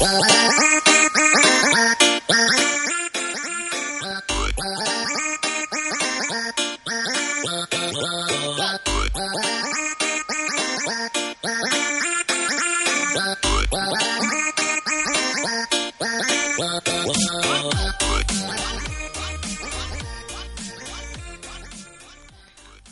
Well,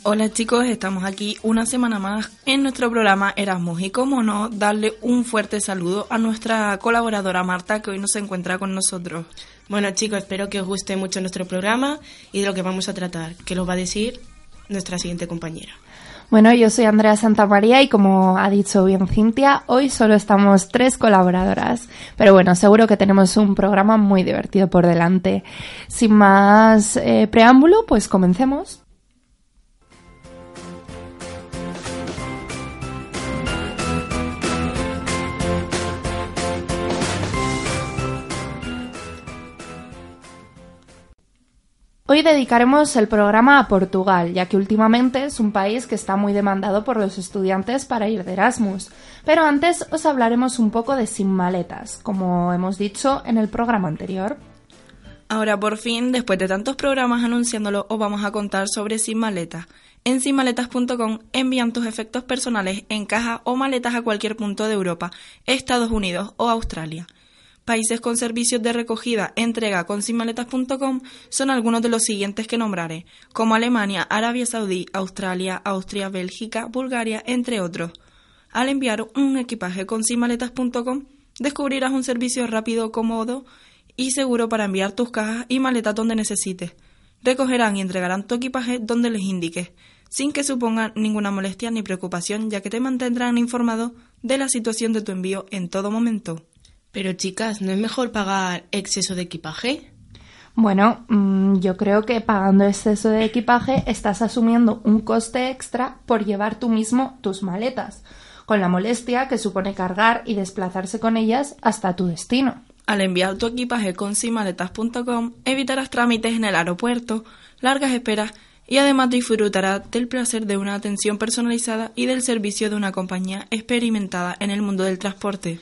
Hola chicos, estamos aquí una semana más en nuestro programa Erasmus y como no, darle un fuerte saludo a nuestra colaboradora Marta que hoy no se encuentra con nosotros. Bueno chicos, espero que os guste mucho nuestro programa y de lo que vamos a tratar, que lo va a decir nuestra siguiente compañera. Bueno, yo soy Andrea Santamaría y como ha dicho bien Cintia, hoy solo estamos tres colaboradoras. Pero bueno, seguro que tenemos un programa muy divertido por delante. Sin más eh, preámbulo, pues comencemos. Hoy dedicaremos el programa a Portugal, ya que últimamente es un país que está muy demandado por los estudiantes para ir de Erasmus. Pero antes os hablaremos un poco de sin maletas, como hemos dicho en el programa anterior. Ahora por fin, después de tantos programas anunciándolo, os vamos a contar sobre sin maletas. En sinmaletas.com envían tus efectos personales en caja o maletas a cualquier punto de Europa, Estados Unidos o Australia. Países con servicios de recogida entrega con sinmaletas.com son algunos de los siguientes que nombraré, como Alemania, Arabia Saudí, Australia, Austria, Bélgica, Bulgaria, entre otros. Al enviar un equipaje con sinmaletas.com, descubrirás un servicio rápido, cómodo y seguro para enviar tus cajas y maletas donde necesites. Recogerán y entregarán tu equipaje donde les indiques, sin que suponga ninguna molestia ni preocupación, ya que te mantendrán informado de la situación de tu envío en todo momento. Pero chicas, ¿no es mejor pagar exceso de equipaje? Bueno, mm, yo creo que pagando exceso de equipaje estás asumiendo un coste extra por llevar tú mismo tus maletas, con la molestia que supone cargar y desplazarse con ellas hasta tu destino. Al enviar tu equipaje con simaletas.com evitarás trámites en el aeropuerto, largas esperas y además disfrutarás del placer de una atención personalizada y del servicio de una compañía experimentada en el mundo del transporte.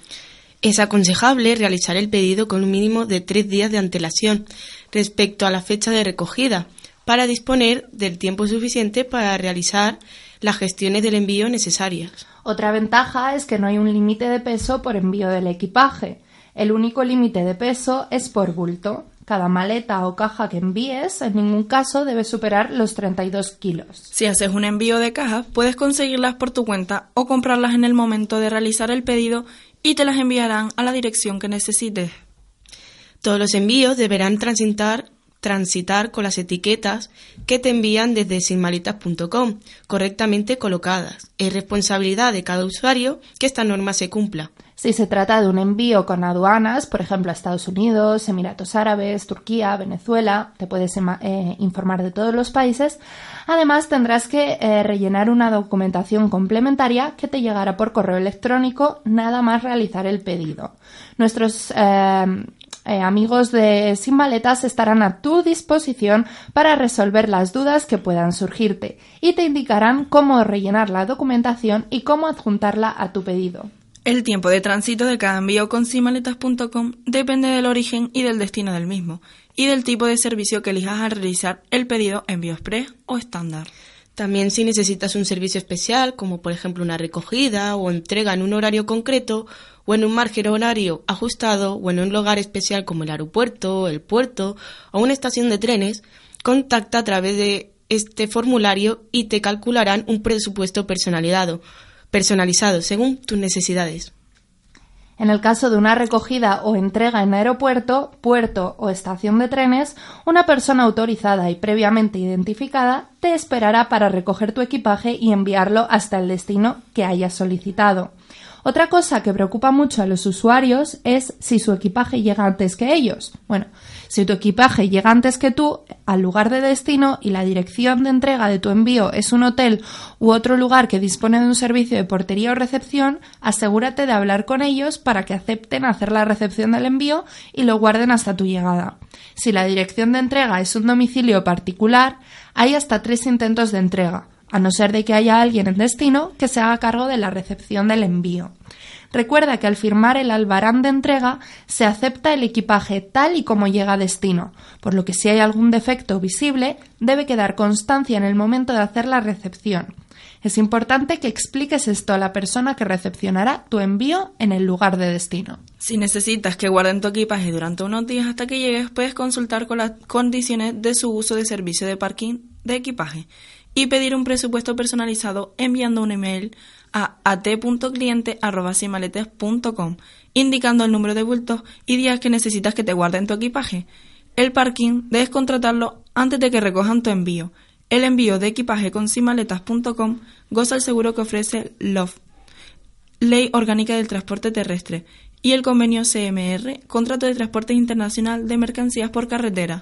Es aconsejable realizar el pedido con un mínimo de tres días de antelación respecto a la fecha de recogida para disponer del tiempo suficiente para realizar las gestiones del envío necesarias. Otra ventaja es que no hay un límite de peso por envío del equipaje. El único límite de peso es por bulto. Cada maleta o caja que envíes en ningún caso debe superar los 32 kilos. Si haces un envío de cajas, puedes conseguirlas por tu cuenta o comprarlas en el momento de realizar el pedido y te las enviarán a la dirección que necesites. Todos los envíos deberán transitar, con las etiquetas que te envían desde sinmalitas.com, correctamente colocadas. Es responsabilidad de cada usuario que esta norma se cumpla. Si se trata de un envío con aduanas, por ejemplo a Estados Unidos, Emiratos Árabes, Turquía, Venezuela, te puedes eh, informar de todos los países. Además, tendrás que eh, rellenar una documentación complementaria que te llegará por correo electrónico nada más realizar el pedido. Nuestros eh, amigos de Sin Maletas estarán a tu disposición para resolver las dudas que puedan surgirte y te indicarán cómo rellenar la documentación y cómo adjuntarla a tu pedido. El tiempo de tránsito de cada envío con simaletas.com depende del origen y del destino del mismo, y del tipo de servicio que elijas al realizar el pedido envío express o estándar. También si necesitas un servicio especial, como por ejemplo una recogida o entrega en un horario concreto, o en un margen horario ajustado, o en un lugar especial como el aeropuerto, el puerto o una estación de trenes, contacta a través de este formulario y te calcularán un presupuesto personalizado, personalizado según tus necesidades. En el caso de una recogida o entrega en aeropuerto, puerto o estación de trenes, una persona autorizada y previamente identificada te esperará para recoger tu equipaje y enviarlo hasta el destino que hayas solicitado. Otra cosa que preocupa mucho a los usuarios es si su equipaje llega antes que ellos. Bueno, si tu equipaje llega antes que tú al lugar de destino y la dirección de entrega de tu envío es un hotel u otro lugar que dispone de un servicio de portería o recepción, asegúrate de hablar con ellos para que acepten hacer la recepción del envío y lo guarden hasta tu llegada. Si la dirección de entrega es un domicilio particular, hay hasta tres intentos de entrega a no ser de que haya alguien en destino que se haga cargo de la recepción del envío. Recuerda que al firmar el albarán de entrega se acepta el equipaje tal y como llega a destino, por lo que si hay algún defecto visible debe quedar constancia en el momento de hacer la recepción. Es importante que expliques esto a la persona que recepcionará tu envío en el lugar de destino. Si necesitas que guarden tu equipaje durante unos días hasta que llegues, puedes consultar con las condiciones de su uso de servicio de parking de equipaje y pedir un presupuesto personalizado enviando un email a at.cliente.com indicando el número de bultos y días que necesitas que te guarden tu equipaje. El parking debes contratarlo antes de que recojan tu envío. El envío de equipaje con simaletas.com goza el seguro que ofrece LOF, Ley Orgánica del Transporte Terrestre, y el convenio CMR, Contrato de Transporte Internacional de Mercancías por Carretera.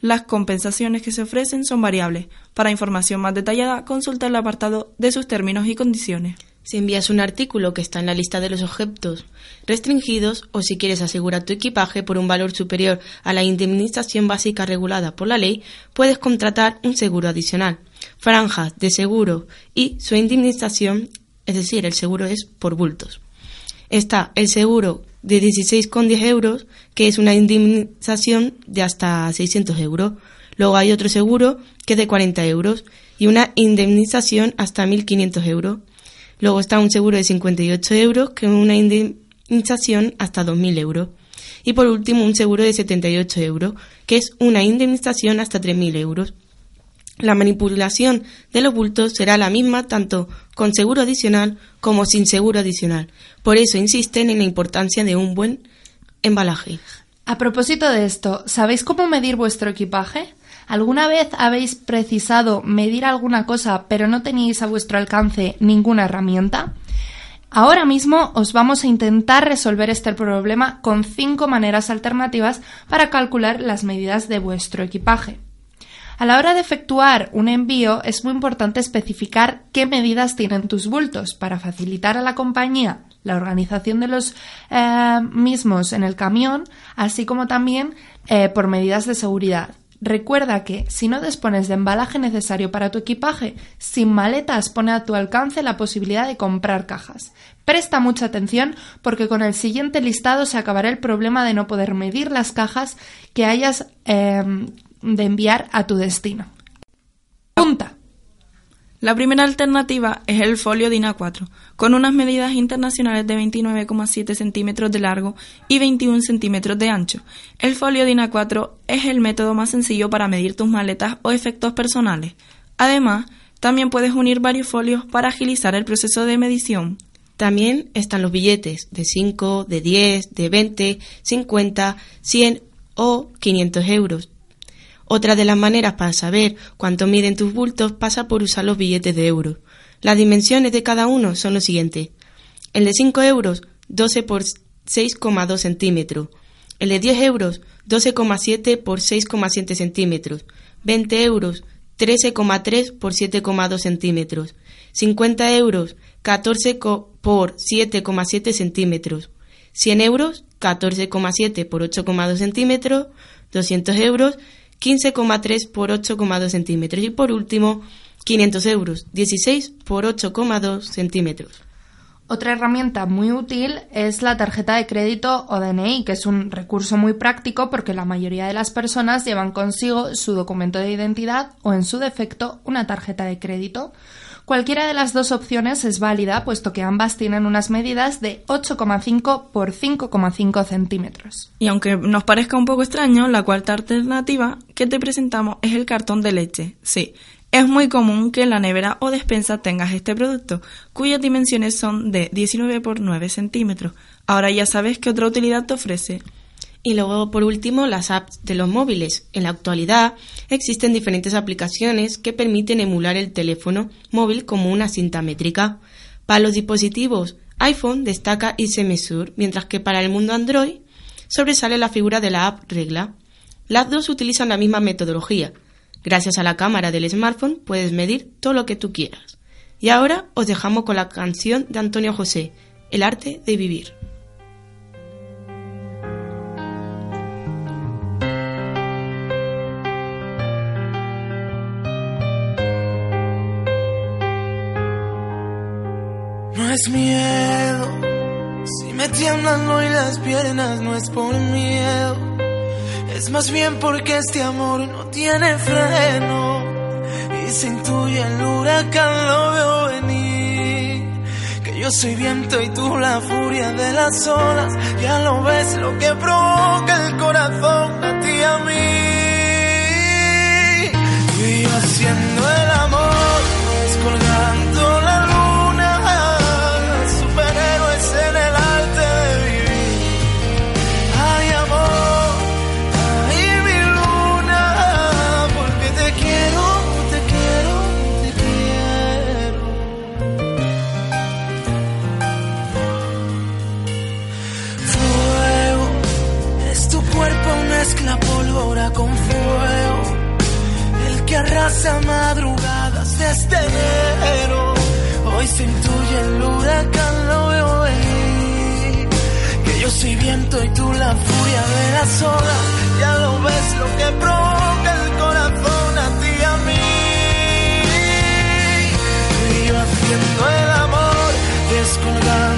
Las compensaciones que se ofrecen son variables. Para información más detallada, consulta el apartado de sus términos y condiciones. Si envías un artículo que está en la lista de los objetos restringidos o si quieres asegurar tu equipaje por un valor superior a la indemnización básica regulada por la ley, puedes contratar un seguro adicional, franjas de seguro y su indemnización, es decir, el seguro es por bultos. Está el seguro de 16,10 euros, que es una indemnización de hasta 600 euros. Luego hay otro seguro que es de 40 euros y una indemnización hasta 1.500 euros. Luego está un seguro de 58 euros que es una indemnización hasta 2.000 euros. Y por último un seguro de 78 euros que es una indemnización hasta 3.000 euros. La manipulación de los bultos será la misma tanto con seguro adicional como sin seguro adicional. Por eso insisten en la importancia de un buen embalaje. A propósito de esto, ¿sabéis cómo medir vuestro equipaje? ¿Alguna vez habéis precisado medir alguna cosa pero no tenéis a vuestro alcance ninguna herramienta? Ahora mismo os vamos a intentar resolver este problema con cinco maneras alternativas para calcular las medidas de vuestro equipaje. A la hora de efectuar un envío es muy importante especificar qué medidas tienen tus bultos para facilitar a la compañía la organización de los eh, mismos en el camión, así como también eh, por medidas de seguridad. Recuerda que si no dispones de embalaje necesario para tu equipaje, sin maletas pone a tu alcance la posibilidad de comprar cajas. Presta mucha atención porque con el siguiente listado se acabará el problema de no poder medir las cajas que hayas eh, de enviar a tu destino. Punta. La primera alternativa es el folio DIN A4, con unas medidas internacionales de 29,7 centímetros de largo y 21 centímetros de ancho. El folio DIN A4 es el método más sencillo para medir tus maletas o efectos personales. Además, también puedes unir varios folios para agilizar el proceso de medición. También están los billetes de 5, de 10, de 20, 50, 100 o 500 euros otra de las maneras para saber cuánto miden tus bultos pasa por usar los billetes de euros. Las dimensiones de cada uno son los siguientes. El de 5 euros, 12 por 6,2 centímetros. El de 10 euros, 12,7 por 6,7 centímetros. 20 euros, 13,3 por 7,2 centímetros. 50 euros, 14 por 7,7 centímetros. 100 euros, 14,7 por 8,2 centímetros. 200 euros, 15,3 por 8,2 centímetros. Y por último, 500 euros, 16 por 8,2 centímetros. Otra herramienta muy útil es la tarjeta de crédito o DNI, que es un recurso muy práctico porque la mayoría de las personas llevan consigo su documento de identidad o, en su defecto, una tarjeta de crédito. Cualquiera de las dos opciones es válida, puesto que ambas tienen unas medidas de 8,5 por 5,5 centímetros. Y aunque nos parezca un poco extraño, la cuarta alternativa que te presentamos es el cartón de leche. Sí, Es muy común que en la nevera o despensa tengas este producto, cuyas dimensiones son de 19 por 9 centímetros. Ahora ya sabes qué otra utilidad te ofrece. Y luego, por último, las apps de los móviles. En la actualidad existen diferentes aplicaciones que permiten emular el teléfono móvil como una cinta métrica. Para los dispositivos iPhone destaca iSemesure, mientras que para el mundo Android sobresale la figura de la app Regla. Las dos utilizan la misma metodología. Gracias a la cámara del smartphone puedes medir todo lo que tú quieras. Y ahora os dejamos con la canción de Antonio José, El arte de vivir. No es miedo, si me tiemblan hoy las piernas no es por miedo, es más bien porque este amor no tiene freno. Y se intuye el huracán lo veo venir, que yo soy viento y tú la furia de las olas, ya lo ves lo que provoca el corazón soy viento y tú la furia de las olas. Ya lo ves lo que provoca el corazón a ti y a mí. Y haciendo el amor, descolgando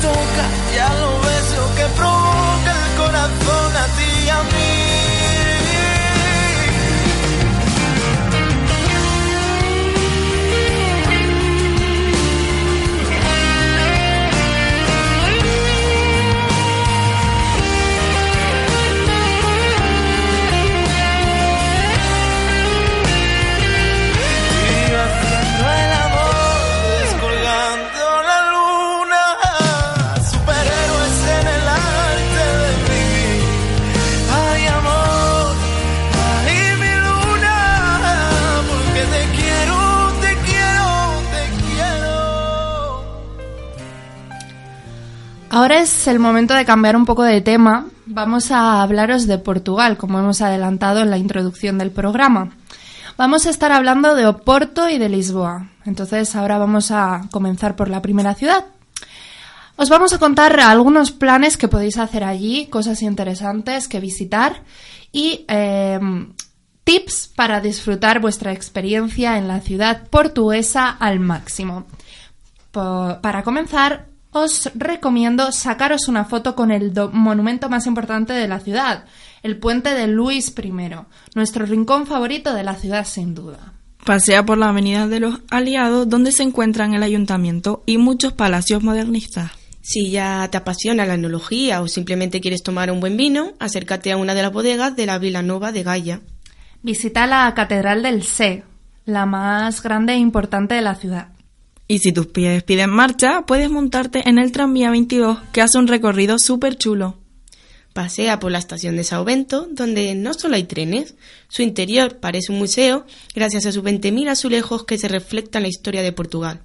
toca, ya lo ves lo que provoca es el momento de cambiar un poco de tema. Vamos a hablaros de Portugal, como hemos adelantado en la introducción del programa. Vamos a estar hablando de Oporto y de Lisboa. Entonces ahora vamos a comenzar por la primera ciudad. Os vamos a contar algunos planes que podéis hacer allí, cosas interesantes que visitar y em, tips para disfrutar vuestra experiencia en la ciudad portuguesa al máximo. para comenzar, os recomiendo sacaros una foto con el monumento más importante de la ciudad, el puente de Luis I, nuestro rincón favorito de la ciudad sin duda. Pasea por la avenida de los Aliados, donde se encuentran el ayuntamiento y muchos palacios modernistas. Si ya te apasiona la enología o simplemente quieres tomar un buen vino, acércate a una de las bodegas de la Vila Nova de Gaia. Visita la Catedral del Sé, la más grande e importante de la ciudad. Y si tus pies piden marcha, puedes montarte en el tranvía 22, que hace un recorrido súper chulo. Pasea por la estación de Sao Bento, donde no solo hay trenes, su interior parece un museo gracias a sus 20.000 azulejos que se reflectan la historia de Portugal.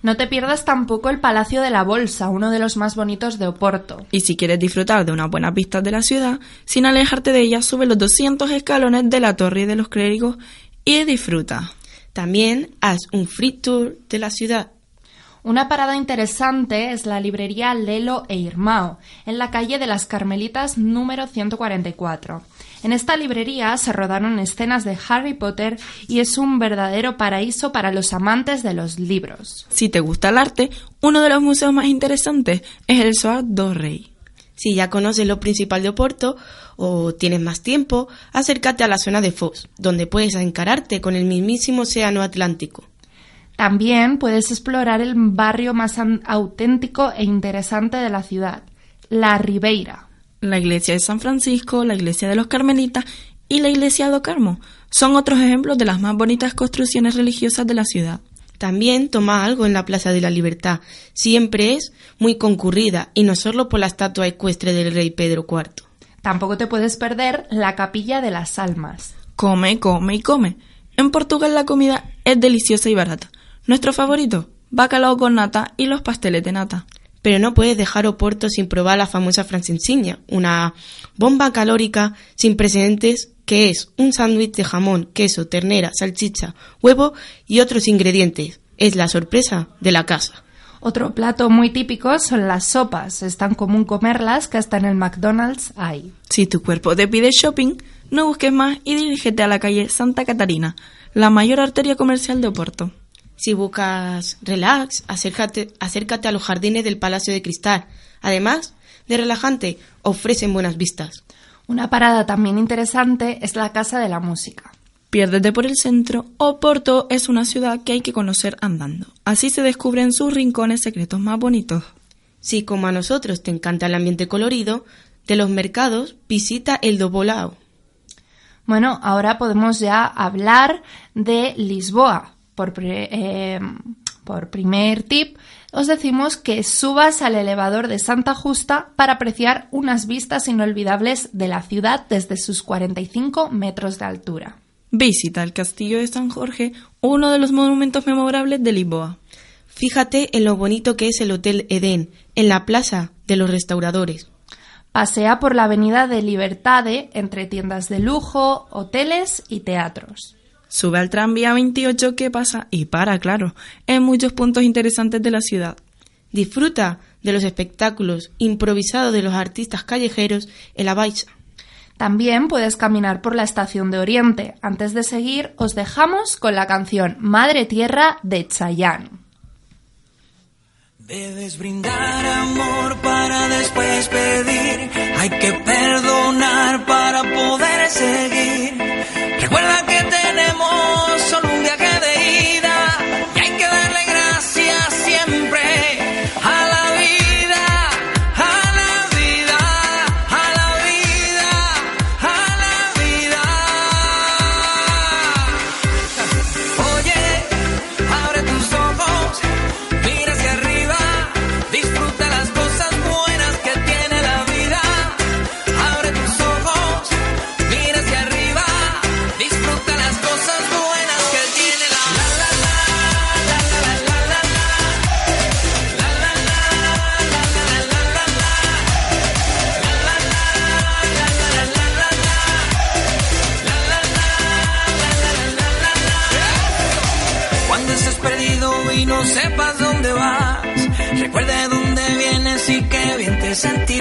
No te pierdas tampoco el Palacio de la Bolsa, uno de los más bonitos de Oporto. Y si quieres disfrutar de unas buenas vistas de la ciudad, sin alejarte de ella, sube los 200 escalones de la Torre de los Clérigos y disfruta. También haz un free tour de la ciudad. Una parada interesante es la librería Lelo e Irmao, en la calle de las Carmelitas número 144. En esta librería se rodaron escenas de Harry Potter y es un verdadero paraíso para los amantes de los libros. Si te gusta el arte, uno de los museos más interesantes es el Soar do Rey. Si ya conoces lo principal de Oporto o tienes más tiempo, acércate a la zona de Foz, donde puedes encararte con el mismísimo Océano Atlántico. También puedes explorar el barrio más auténtico e interesante de la ciudad, La Ribeira. La iglesia de San Francisco, la iglesia de los Carmelitas y la iglesia de Carmo son otros ejemplos de las más bonitas construcciones religiosas de la ciudad. También toma algo en la Plaza de la Libertad. Siempre es muy concurrida y no solo por la estatua ecuestre del rey Pedro IV. Tampoco te puedes perder la Capilla de las Almas. Come, come y come. En Portugal la comida es deliciosa y barata. Nuestro favorito, bacalao con nata y los pasteles de nata. Pero no puedes dejar Oporto sin probar la famosa francesinha, una bomba calórica sin precedentes que es un sándwich de jamón, queso, ternera, salchicha, huevo y otros ingredientes. Es la sorpresa de la casa. Otro plato muy típico son las sopas. Es tan común comerlas que hasta en el McDonald's hay. Si tu cuerpo te pide shopping, no busques más y dirígete a la calle Santa Catarina, la mayor arteria comercial de Oporto. Si buscas relax, acércate, acércate a los jardines del Palacio de Cristal. Además de relajante, ofrecen buenas vistas. Una parada también interesante es la Casa de la Música. Piérdete por el centro, Oporto es una ciudad que hay que conocer andando. Así se descubren sus rincones secretos más bonitos. Si como a nosotros te encanta el ambiente colorido, de los mercados visita el Dobolao. Bueno, ahora podemos ya hablar de Lisboa. Por, eh, por primer tip, os decimos que subas al elevador de Santa Justa para apreciar unas vistas inolvidables de la ciudad desde sus 45 metros de altura. Visita el Castillo de San Jorge, uno de los monumentos memorables de Lisboa. Fíjate en lo bonito que es el Hotel Edén, en la Plaza de los Restauradores. Pasea por la Avenida de Libertade entre tiendas de lujo, hoteles y teatros. Sube al tranvía 28 que pasa y para, claro, en muchos puntos interesantes de la ciudad. Disfruta de los espectáculos improvisados de los artistas callejeros en la Baixa. También puedes caminar por la estación de Oriente. Antes de seguir, os dejamos con la canción Madre Tierra de Chayanne. Debes brindar amor para después pedir. Hay que perdonar para poder seguir. Recuerda que tenemos solo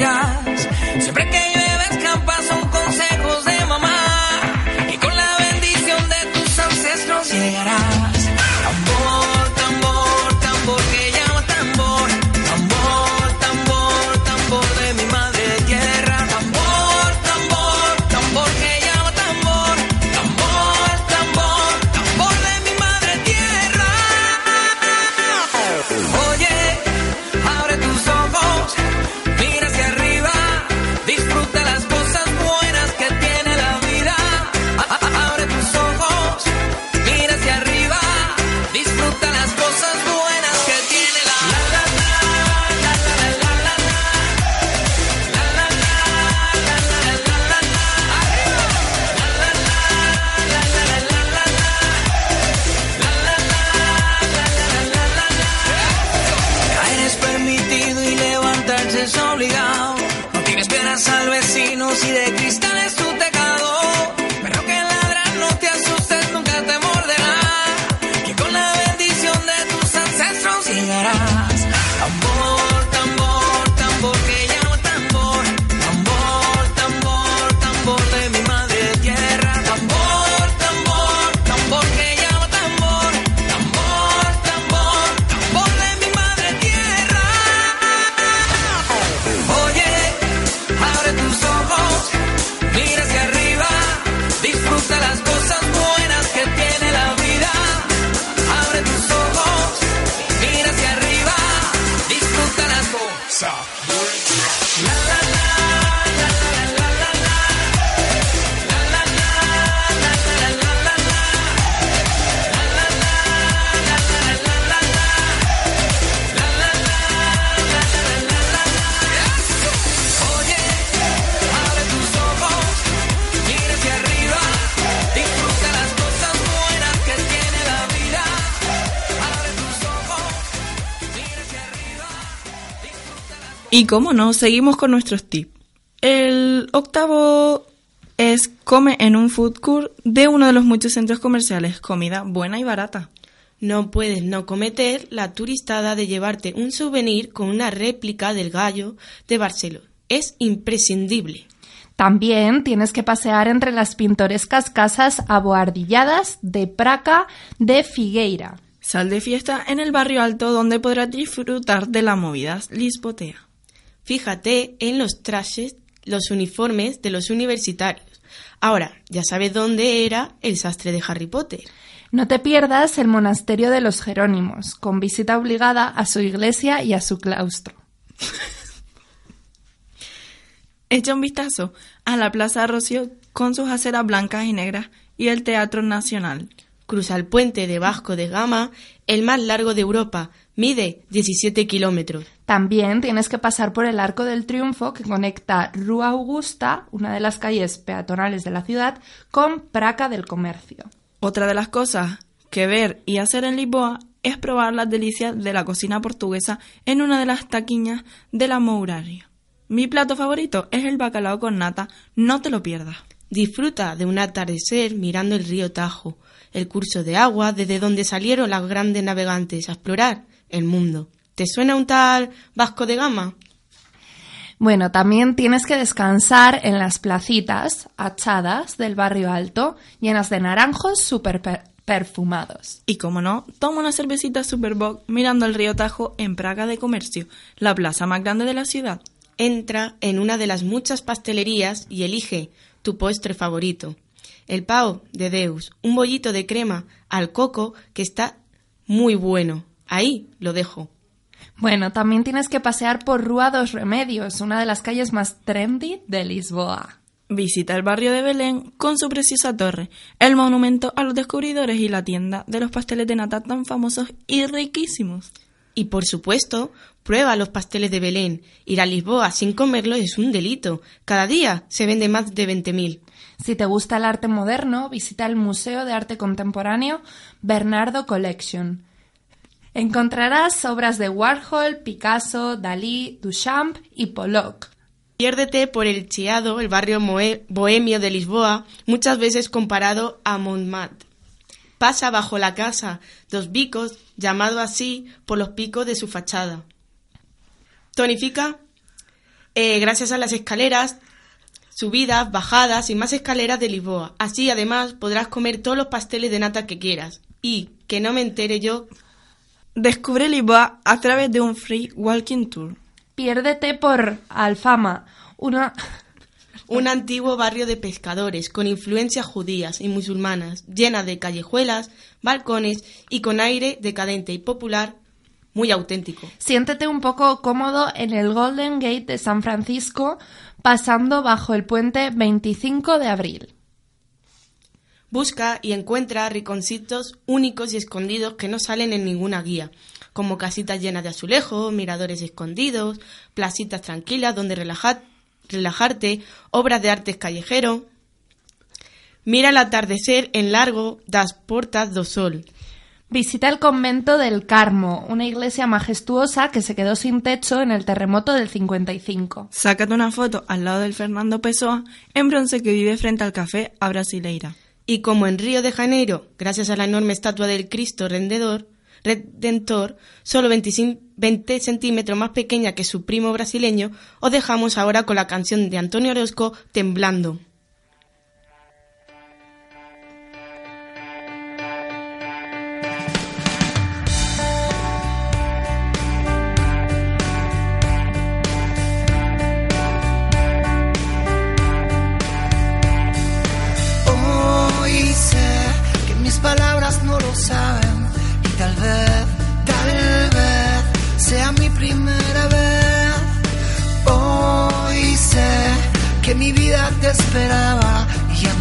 Yeah. Y como no, seguimos con nuestros tips. El octavo es come en un food court de uno de los muchos centros comerciales, comida buena y barata. No puedes no cometer la turistada de llevarte un souvenir con una réplica del gallo de Barcelona. Es imprescindible. También tienes que pasear entre las pintorescas casas aboardilladas de Praca de Figueira. Sal de fiesta en el barrio alto donde podrás disfrutar de la movida lisbotea. Fíjate en los trajes, los uniformes de los universitarios. Ahora, ya sabes dónde era el sastre de Harry Potter. No te pierdas el monasterio de los Jerónimos, con visita obligada a su iglesia y a su claustro. Echa un vistazo a la Plaza Rocío con sus aceras blancas y negras y el Teatro Nacional. Cruza el puente de Vasco de Gama, el más largo de Europa, mide 17 kilómetros. También tienes que pasar por el Arco del Triunfo que conecta Rua Augusta, una de las calles peatonales de la ciudad, con Praca del Comercio. Otra de las cosas que ver y hacer en Lisboa es probar las delicias de la cocina portuguesa en una de las taquiñas de la Mouraria. Mi plato favorito es el bacalao con nata, no te lo pierdas. Disfruta de un atardecer mirando el río Tajo, el curso de agua desde donde salieron las grandes navegantes a explorar el mundo. ¿Te suena un tal Vasco de Gama? Bueno, también tienes que descansar en las placitas achadas del barrio alto, llenas de naranjos súper perfumados. Y como no, toma una cervecita Superboc mirando el río Tajo en Praga de Comercio, la plaza más grande de la ciudad. Entra en una de las muchas pastelerías y elige tu postre favorito. El pao de Deus, un bollito de crema al coco que está muy bueno. Ahí lo dejo. Bueno, también tienes que pasear por Rúa dos Remedios, una de las calles más trendy de Lisboa. Visita el barrio de Belén con su preciosa torre, el monumento a los descubridores y la tienda de los pasteles de nata tan famosos y riquísimos. Y por supuesto, prueba los pasteles de Belén. Ir a Lisboa sin comerlos es un delito. Cada día se vende más de 20.000. Si te gusta el arte moderno, visita el Museo de Arte Contemporáneo Bernardo Collection. Encontrarás obras de Warhol, Picasso, Dalí, Duchamp y Pollock. Piérdete por el Chiado, el barrio bohemio de Lisboa, muchas veces comparado a Montmartre. Pasa bajo la casa dos picos, llamado así por los picos de su fachada. Tonifica eh, gracias a las escaleras, subidas, bajadas y más escaleras de Lisboa. Así, además, podrás comer todos los pasteles de nata que quieras. Y, que no me entere yo, Descubre Lisboa a través de un free walking tour. Piérdete por Alfama, una... un antiguo barrio de pescadores con influencias judías y musulmanas, llena de callejuelas, balcones y con aire decadente y popular muy auténtico. Siéntete un poco cómodo en el Golden Gate de San Francisco, pasando bajo el puente 25 de abril. Busca y encuentra rinconcitos únicos y escondidos que no salen en ninguna guía, como casitas llenas de azulejos, miradores escondidos, placitas tranquilas donde relajarte, obras de arte callejero. Mira el atardecer en largo das portas do sol. Visita el convento del Carmo, una iglesia majestuosa que se quedó sin techo en el terremoto del 55. Sácate una foto al lado del Fernando Pessoa en bronce que vive frente al café a Brasileira. Y como en Río de Janeiro, gracias a la enorme estatua del Cristo Rendedor, Redentor, solo 20 centímetros más pequeña que su primo brasileño, os dejamos ahora con la canción de Antonio Orozco, Temblando.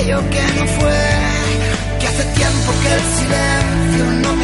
aquello que no fue, que hace tiempo que el silencio no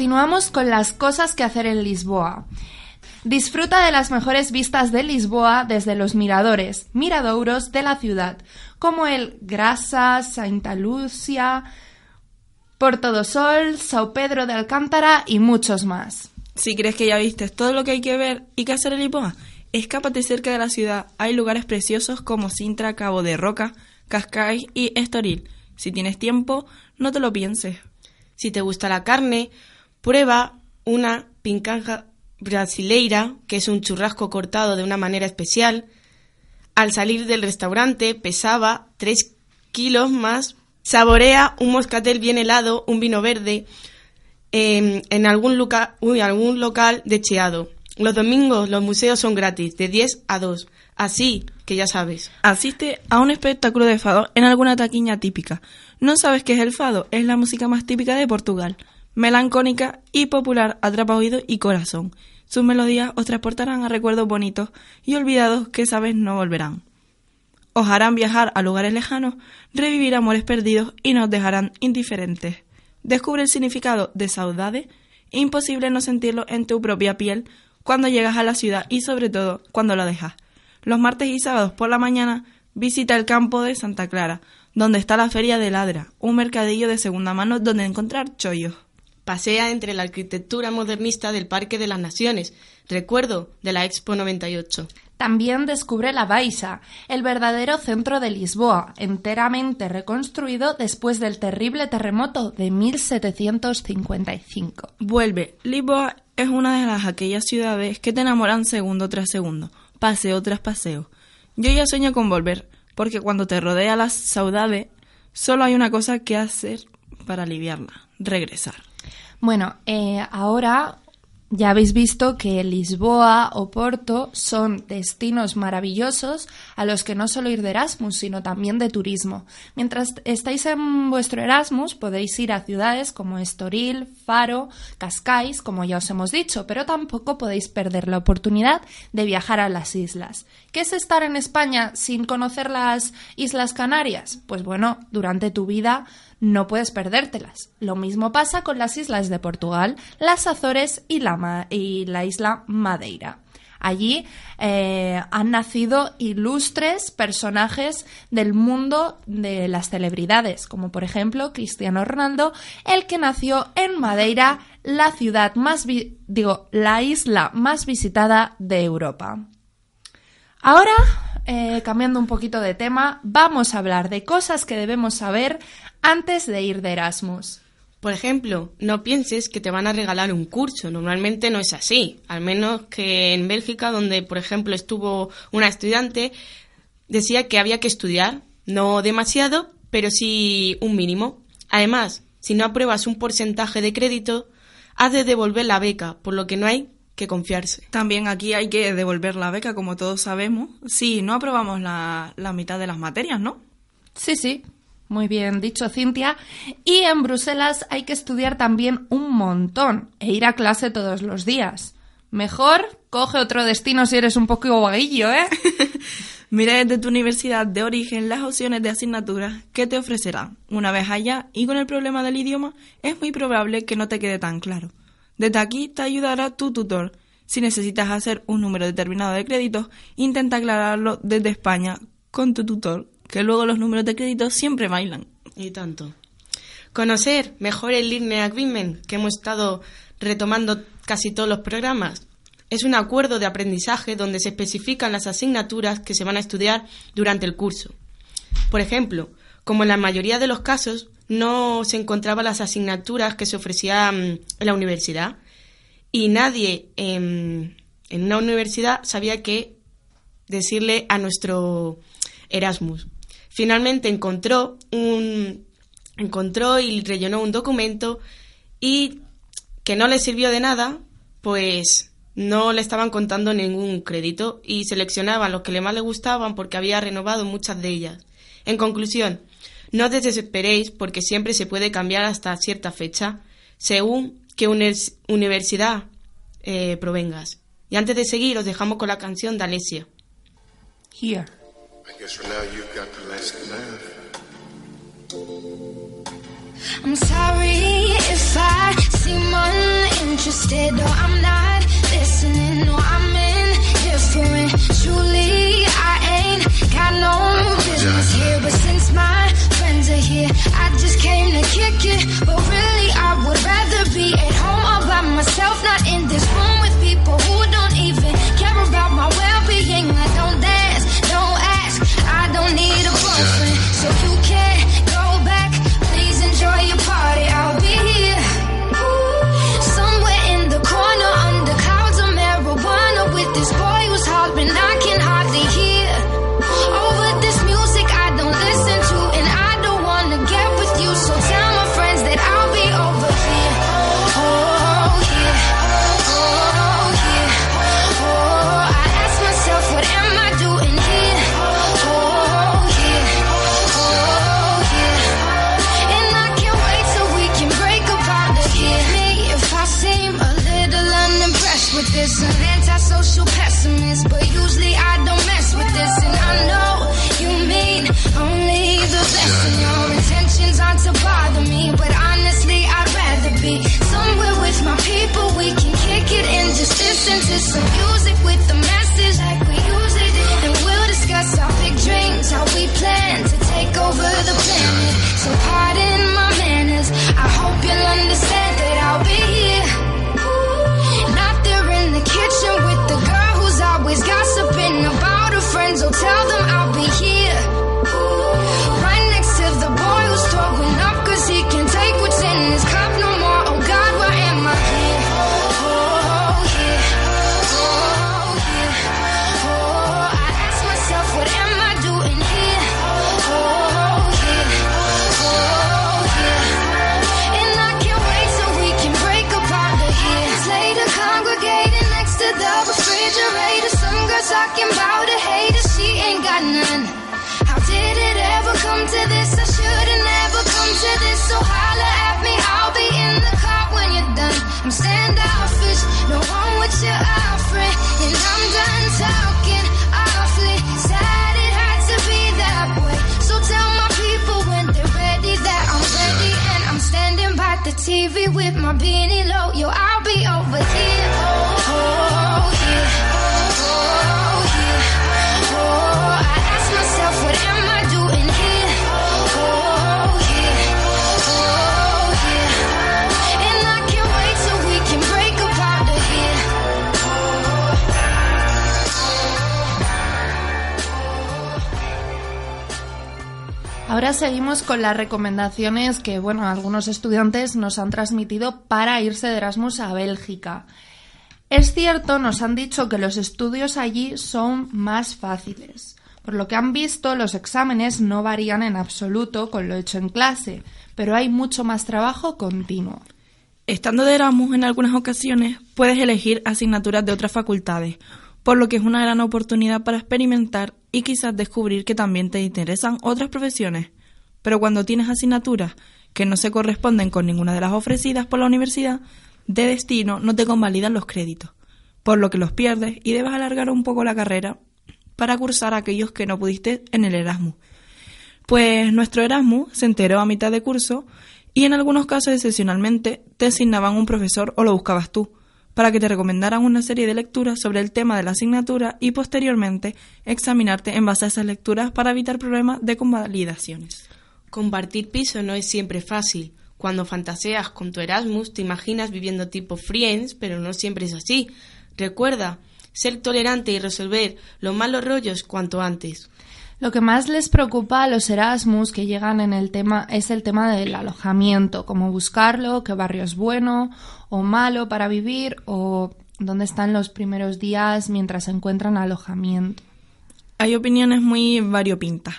Continuamos con las cosas que hacer en Lisboa. Disfruta de las mejores vistas de Lisboa desde los miradores, miradouros de la ciudad, como el Grasa, Santa Lucia, Porto do Sol, São Pedro de Alcántara y muchos más. Si crees que ya viste todo lo que hay que ver y que hacer en Lisboa, escápate cerca de la ciudad. Hay lugares preciosos como Sintra, Cabo de Roca, Cascais y Estoril. Si tienes tiempo, no te lo pienses. Si te gusta la carne, prueba una pincanja brasileira, que es un churrasco cortado de una manera especial. Al salir del restaurante pesaba 3 kilos más. Saborea un moscatel bien helado, un vino verde, em, en algún, lugar, algún local de cheado. Los domingos los museos son gratis, de 10 a 2. Así que ya sabes. Asiste a un espectáculo de fado en alguna taquiña típica. ¿No sabes qué es el fado? Es la música más típica de Portugal. Melancólica y popular, atrapa oído y corazón. Sus melodías os transportarán a recuerdos bonitos y olvidados que sabes no volverán. Os harán viajar a lugares lejanos, revivir amores perdidos y nos dejarán indiferentes. Descubre el significado de saudade, imposible no sentirlo en tu propia piel cuando llegas a la ciudad y sobre todo cuando la dejas. Los martes y sábados por la mañana visita el campo de Santa Clara, donde está la Feria de Ladra, un mercadillo de segunda mano donde encontrar chollos. Pasea entre la arquitectura modernista del Parque de las Naciones, recuerdo de la Expo 98. También descubre la Baixa, el verdadero centro de Lisboa, enteramente reconstruido después del terrible terremoto de 1755. Vuelve. Lisboa es una de las aquellas ciudades que te enamoran segundo tras segundo, paseo tras paseo. Yo ya sueño con volver, porque cuando te rodea la saudade, solo hay una cosa que hacer para aliviarla, regresar. Bueno, eh, ahora ya habéis visto que Lisboa o Porto son destinos maravillosos a los que no solo ir de Erasmus, sino también de turismo. Mientras estáis en vuestro Erasmus, podéis ir a ciudades como Estoril, Faro, Cascais, como ya os hemos dicho, pero tampoco podéis perder la oportunidad de viajar a las islas. ¿Qué es estar en España sin conocer las Islas Canarias? Pues bueno, durante tu vida no puedes perdértelas. Lo mismo pasa con las islas de Portugal, las Azores y la, isla Madeira. Allí eh, han nacido ilustres personajes del mundo de las celebridades, como por ejemplo Cristiano Ronaldo, el que nació en Madeira, la ciudad más, digo, la isla más visitada de Europa. Ahora, eh, cambiando un poquito de tema, vamos a hablar de cosas que debemos saber antes de ir de Erasmus. Por ejemplo, no pienses que te van a regalar un curso. Normalmente no es así. Al menos que en Bélgica, donde por ejemplo estuvo una estudiante, decía que había que estudiar, no demasiado, pero sí un mínimo. Además, si no apruebas un porcentaje de crédito, has de devolver la beca, por lo que no hay que confiarse. También aquí hay que devolver la beca, como todos sabemos, si no aprobamos la, la mitad de las materias, ¿no? Sí, sí, muy bien dicho, Cintia. Y en Bruselas hay que estudiar también un montón e ir a clase todos los días. Mejor coge otro destino si eres un poco vaguillo, ¿eh? Mira desde tu universidad de origen las opciones de asignaturas que te ofrecerán. Una vez allá y con el problema del idioma, es muy probable que no te quede tan claro. Desde aquí te ayudará tu tutor. Si necesitas hacer un número determinado de créditos, intenta aclararlo desde España con tu tutor, que luego los números de créditos siempre bailan. Y tanto. Conocer mejor el Learning Agreement, que hemos estado retomando casi todos los programas. Es un acuerdo de aprendizaje donde se especifican las asignaturas que se van a estudiar durante el curso. Por ejemplo, como en la mayoría de los casos no se encontraban las asignaturas que se ofrecían en la universidad y nadie en, en una universidad sabía qué decirle a nuestro Erasmus. Finalmente encontró un encontró y rellenó un documento y que no le sirvió de nada, pues no le estaban contando ningún crédito y seleccionaba los que le más le gustaban porque había renovado muchas de ellas. En conclusión, no os desesperéis porque siempre se puede cambiar hasta cierta fecha según qué universidad eh, provengas. Y antes de seguir os dejamos con la canción de Alesia. Here. I'm sorry if I seem uninterested or I'm not listening or I'm indifferent. Truly, I ain't got no business here, but since my friends are here, I just came to kick it. But really, I would rather be at home all by myself, not in this room with people who don't even care about my well-being. So you can't TV with my beanie low. Yo, I'll Ahora seguimos con las recomendaciones que, bueno, algunos estudiantes nos han transmitido para irse de Erasmus a Bélgica. Es cierto, nos han dicho que los estudios allí son más fáciles. Por lo que han visto, los exámenes no varían en absoluto con lo hecho en clase, pero hay mucho más trabajo continuo. Estando de Erasmus en algunas ocasiones, puedes elegir asignaturas de otras facultades, por lo que es una gran oportunidad para experimentar y quizás descubrir que también te interesan otras profesiones. Pero cuando tienes asignaturas que no se corresponden con ninguna de las ofrecidas por la universidad, de destino no te convalidan los créditos, por lo que los pierdes y debes alargar un poco la carrera para cursar aquellos que no pudiste en el Erasmus. Pues nuestro Erasmus se enteró a mitad de curso y en algunos casos excepcionalmente te asignaban un profesor o lo buscabas tú, para que te recomendaran una serie de lecturas sobre el tema de la asignatura y posteriormente examinarte en base a esas lecturas para evitar problemas de convalidaciones. Compartir piso no es siempre fácil. Cuando fantaseas con tu Erasmus te imaginas viviendo tipo Friends, pero no siempre es así. Recuerda, ser tolerante y resolver los malos rollos cuanto antes. Lo que más les preocupa a los Erasmus que llegan en el tema es el tema del alojamiento, cómo buscarlo, qué barrio es bueno o malo para vivir o dónde están los primeros días mientras encuentran alojamiento. Hay opiniones muy variopintas.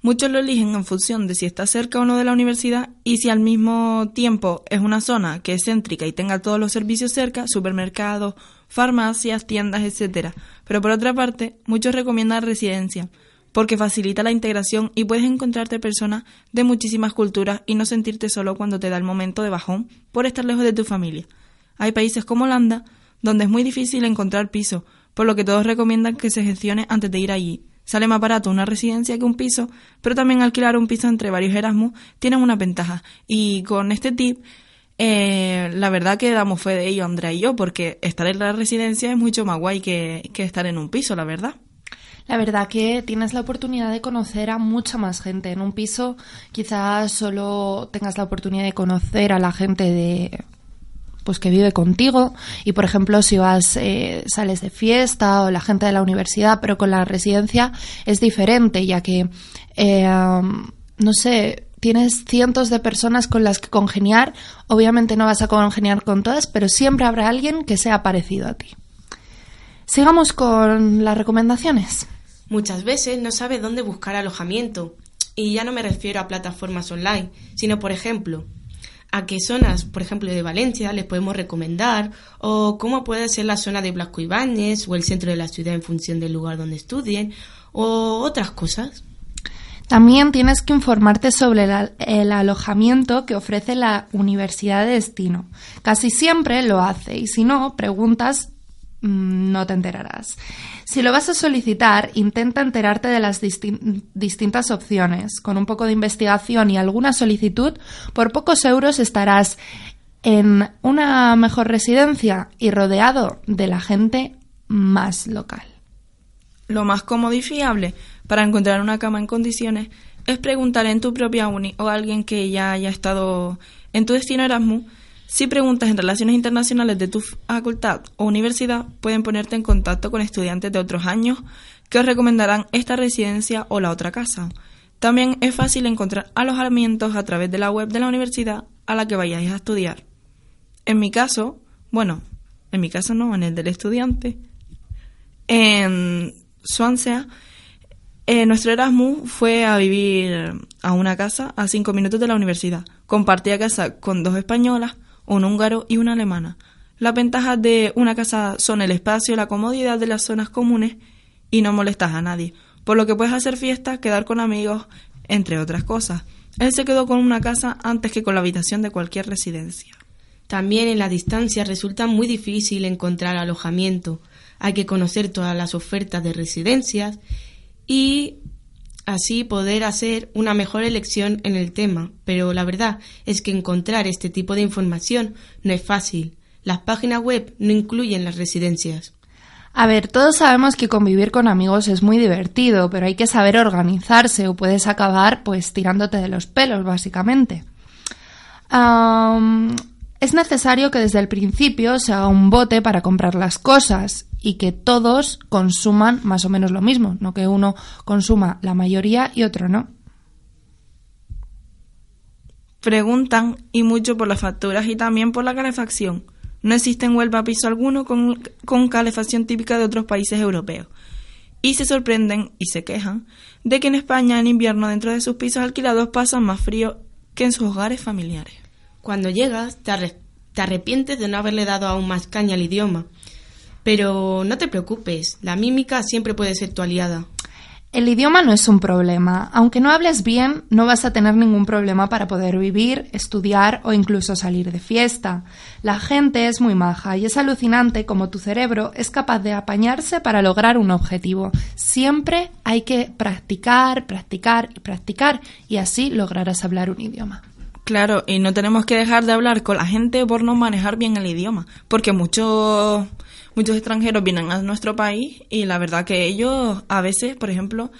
Muchos lo eligen en función de si está cerca o no de la universidad y si al mismo tiempo es una zona que es céntrica y tenga todos los servicios cerca, supermercados, farmacias, tiendas, etc. Pero por otra parte, muchos recomiendan residencia, porque facilita la integración y puedes encontrarte personas de muchísimas culturas y no sentirte solo cuando te da el momento de bajón por estar lejos de tu familia. Hay países como Holanda donde es muy difícil encontrar piso, por lo que todos recomiendan que se gestione antes de ir allí. Sale más barato una residencia que un piso, pero también alquilar un piso entre varios Erasmus tiene una ventaja. Y con este tip eh, la verdad que damos fe de ello, Andrea y yo, porque estar en la residencia es mucho más guay que, que estar en un piso, la verdad. La verdad que tienes la oportunidad de conocer a mucha más gente. En un piso quizás solo tengas la oportunidad de conocer a la gente de pues que vive contigo y por ejemplo si vas eh, sales de fiesta o la gente de la universidad pero con la residencia es diferente ya que eh, no sé tienes cientos de personas con las que congeniar. Obviamente no vas a congeniar con todas, pero siempre habrá alguien que sea parecido a ti. Sigamos con las recomendaciones. Muchas veces no sabes dónde buscar alojamiento. Y ya no me refiero a plataformas online, sino, por ejemplo, a qué zonas, por ejemplo, de Valencia les podemos recomendar, o cómo puede ser la zona de Blasco Ibáñez o el centro de la ciudad en función del lugar donde estudien, o otras cosas. También tienes que informarte sobre el, alojamiento que ofrece la universidad de destino. Casi siempre lo hace y si no, preguntas, no te enterarás. Si lo vas a solicitar, intenta enterarte de las distintas opciones. Con un poco de investigación y alguna solicitud, por pocos euros estarás en una mejor residencia y rodeado de la gente más local. Lo más cómodo y fiable para encontrar una cama en condiciones es preguntar en tu propia uni o a alguien que ya haya estado en tu destino Erasmus. Si preguntas en relaciones internacionales de tu facultad o universidad, pueden ponerte en contacto con estudiantes de otros años que os recomendarán esta residencia o la otra casa. También es fácil encontrar alojamientos a través de la web de la universidad a la que vayáis a estudiar. En mi caso, bueno, en mi caso no, en el del estudiante, en Swansea eh, nuestro Erasmus fue a vivir a una casa a cinco minutos de la universidad. Compartía casa con dos españolas, un húngaro y una alemana. Las ventajas de una casa son el espacio, la comodidad de las zonas comunes y no molestas a nadie, por lo que puedes hacer fiestas, quedar con amigos, entre otras cosas. Él se quedó con una casa antes que con la habitación de cualquier residencia. También en la distancia resulta muy difícil encontrar alojamiento. Hay que conocer todas las ofertas de residencias y así poder hacer una mejor elección en el tema. Pero la verdad es que encontrar este tipo de información no es fácil. Las páginas web no incluyen las residencias. A ver, todos sabemos que convivir con amigos es muy divertido, pero hay que saber organizarse o puedes acabar pues tirándote de los pelos, básicamente. Es necesario que desde el principio se haga un bote para comprar las cosas y que todos consuman más o menos lo mismo, no que uno consuma la mayoría y otro no. Preguntan y mucho por las facturas y también por la calefacción. No existe en Huelva piso alguno con, con calefacción típica de otros países europeos. Y se sorprenden y se quejan de que en España en invierno dentro de sus pisos alquilados pasan más frío que en sus hogares familiares. Cuando llegas te, te arrepientes de no haberle dado aún más caña al idioma pero no te preocupes, la mímica siempre puede ser tu aliada. El idioma no es un problema. Aunque no hables bien, no vas a tener ningún problema para poder vivir, estudiar o incluso salir de fiesta. La gente es muy maja y es alucinante como tu cerebro es capaz de apañarse para lograr un objetivo. Siempre hay que practicar, practicar y practicar y así lograrás hablar un idioma. Claro, y no tenemos que dejar de hablar con la gente por no manejar bien el idioma, porque muchos muchos extranjeros vienen a nuestro país y la verdad que ellos a veces, por ejemplo,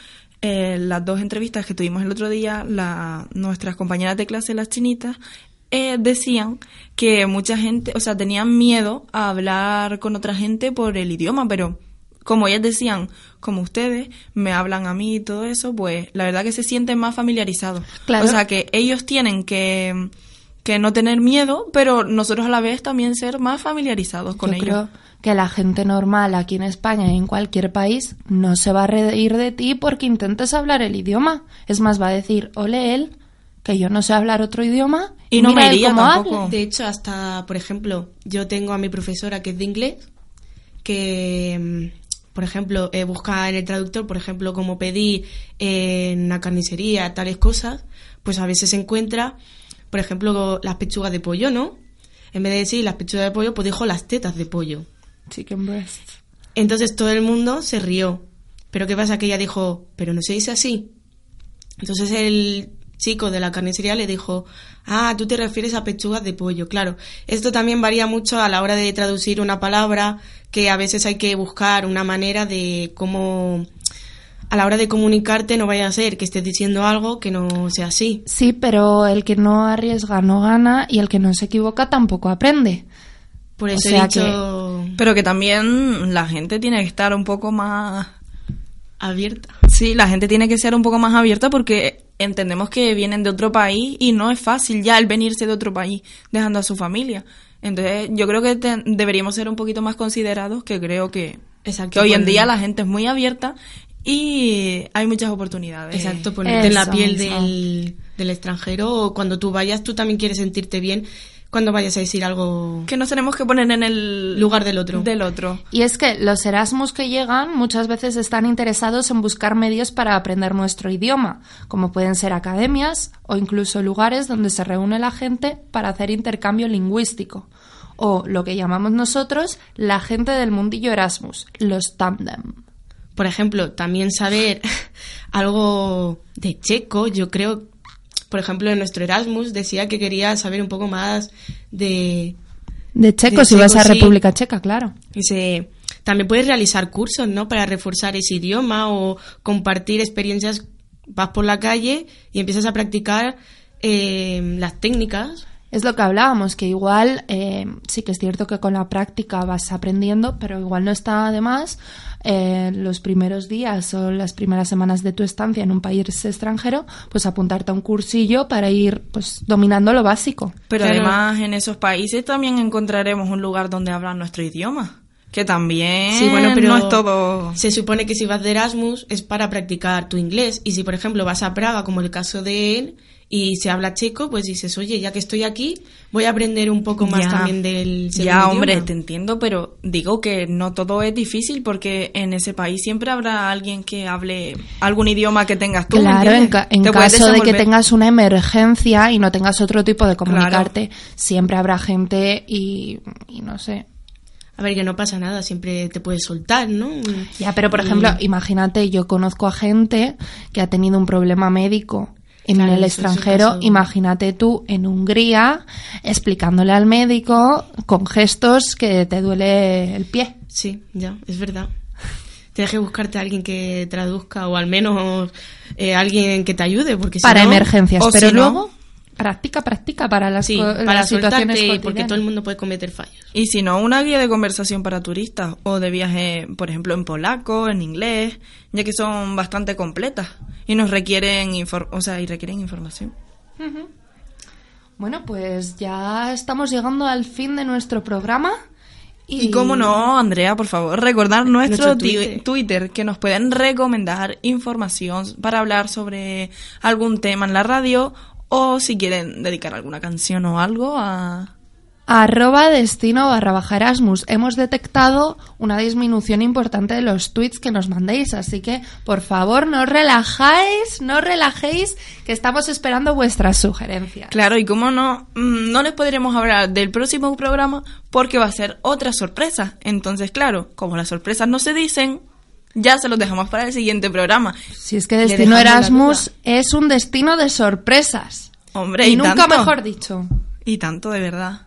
eh, las dos entrevistas que tuvimos el otro día, la, nuestras compañeras de clase, las chinitas, eh, decían que mucha gente, o sea, tenían miedo a hablar con otra gente por el idioma, pero como ellas decían, como ustedes me hablan a mí y todo eso, pues la verdad que se sienten más familiarizados. Claro. O sea que ellos tienen que, que no tener miedo, pero nosotros a la vez también ser más familiarizados con Yo ellos. creo que la gente normal aquí en España y en cualquier país no se va a reír de ti porque intentes hablar el idioma. Es más, va a decir, ole él, que yo no sé hablar otro idioma. Y no mira me iría cómo tampoco. habla". De hecho, hasta, por ejemplo, yo tengo a mi profesora que es de inglés, que, por ejemplo, eh, busca en el traductor, por ejemplo, como pedí en una carnicería, tales cosas, pues a veces encuentra, por ejemplo, las pechugas de pollo, ¿no? En vez de decir las pechugas de pollo, pues dijo las tetas de pollo. Chicken breast. Entonces todo el mundo se rió. Pero ¿qué pasa? Que ella dijo, pero no se dice así. Entonces el chico de la carnicería le dijo, ah, tú te refieres a pechugas de pollo. Claro, esto también varía mucho a la hora de traducir una palabra, que a veces hay que buscar una manera de cómo, a la hora de comunicarte no vaya a ser que estés diciendo algo que no sea así. Sí, pero el que no arriesga no gana y el que no se equivoca tampoco aprende. Por O eso sea he dicho Pero que también la gente tiene que estar un poco más... abierta. Sí, la gente tiene que ser un poco más abierta porque entendemos que vienen de otro país y no es fácil ya el venirse de otro país dejando a su familia. Entonces yo creo que te- deberíamos ser un poquito más considerados, que creo que, Exacto, que hoy en día la gente es muy abierta y hay muchas oportunidades. Exacto, ponerte en la piel del, del extranjero o cuando tú vayas, tú también quieres sentirte bien cuando vayas a decir algo Que nos tenemos que poner en el lugar del otro. Del otro. Y es que los Erasmus que llegan muchas veces están interesados en buscar medios para aprender nuestro idioma, como pueden ser academias o incluso lugares donde se reúne la gente para hacer intercambio lingüístico, o lo que llamamos nosotros la gente del mundillo Erasmus, los tandem. Por ejemplo, también saber algo de checo, yo creo, por ejemplo, en nuestro Erasmus decía que quería saber un poco más de... De checo, De si vas a sí. República Checa, claro. También puedes realizar cursos, ¿no? Para reforzar ese idioma o compartir experiencias. Vas por la calle y empiezas a practicar eh, las técnicas. Es lo que hablábamos, que igual eh, sí que es cierto que con la práctica vas aprendiendo, pero igual no está de más eh, los primeros días o las primeras semanas de tu estancia en un país extranjero, pues apuntarte a un cursillo para ir pues dominando lo básico. Pero Claro. además en esos países también encontraremos un lugar donde hablan nuestro idioma. Que también Sí, bueno, pero no es todo... Se supone que si vas de Erasmus es para practicar tu inglés. Y si, por ejemplo, vas a Praga, como el caso de él, y se habla checo, pues dices, oye, ya que estoy aquí, voy a aprender un poco más Ya. también del segundo Ya, hombre, idioma. te entiendo, pero digo que no todo es difícil porque en ese país siempre habrá alguien que hable algún idioma que tengas tú. ¿me claro, en, ca- caso de que tengas una emergencia y no tengas otro tipo de Claro. comunicarte, siempre habrá gente y, y no sé. A ver, que no pasa nada, siempre te puedes soltar, ¿no? Ya, pero por Y- ejemplo, imagínate, yo conozco a gente que ha tenido un problema médico en Claro, el extranjero. Imagínate tú en Hungría explicándole al médico con gestos que te duele el pie. Sí, ya, es verdad. Tienes que buscarte a alguien que traduzca o al menos eh, alguien que te ayude, porque si para no- emergencias. Pero si no- luego, practica, practica para las, Sí, co- para las situaciones porque todo el mundo puede cometer fallos. Y si no, una guía de conversación para turistas o de viaje, por ejemplo, en polaco, en inglés, ya que son bastante completas y nos requieren, infor- o sea, y requieren información. Bueno, pues ya estamos llegando al fin de nuestro programa. Y, cómo no, Andrea, por favor, recordar nuestro, Nuestro ti- Twitter. Twitter, que nos pueden recomendar información para hablar sobre algún tema en la radio o si quieren dedicar alguna canción o algo a... Arroba destino barra baja Erasmus. Hemos detectado una disminución importante de los tweets que nos mandéis, así que por favor no os relajáis, no os relajéis, que estamos esperando vuestras sugerencias. Claro, y cómo no, mm, no les podremos hablar del próximo programa porque va a ser otra sorpresa. Entonces, claro, como las sorpresas no se dicen, ya se los dejamos para el siguiente programa. Si es que Destino Erasmus es un destino de sorpresas. Hombre, y, y, nunca tanto. mejor dicho. Y tanto, de verdad.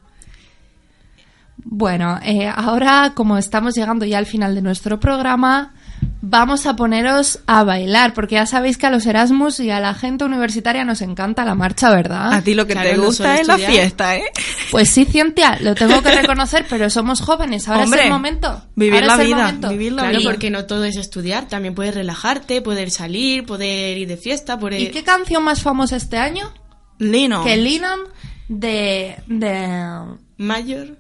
Bueno, eh, ahora como estamos llegando ya al final de nuestro programa, vamos a poneros a bailar, porque ya sabéis que a los Erasmus y a la gente universitaria nos encanta la marcha, ¿verdad? A ti lo que Claro, te gusta es la fiesta, ¿eh? Pues sí, Cientia, lo tengo que reconocer, pero somos jóvenes, ahora Hombre, es el momento. vivir Ahora la vida, vivir la Claro, vida. porque no todo es estudiar, también puedes relajarte, poder salir, poder ir de fiesta, poder... ¿Y qué canción más famosa este año? Lino. Que Lennon de... de... Mayor.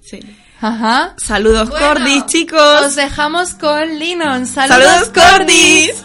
Sí. Ajá. Saludos Bueno, cordis, chicos. Os dejamos con Lennon. Saludos, Saludos cordis.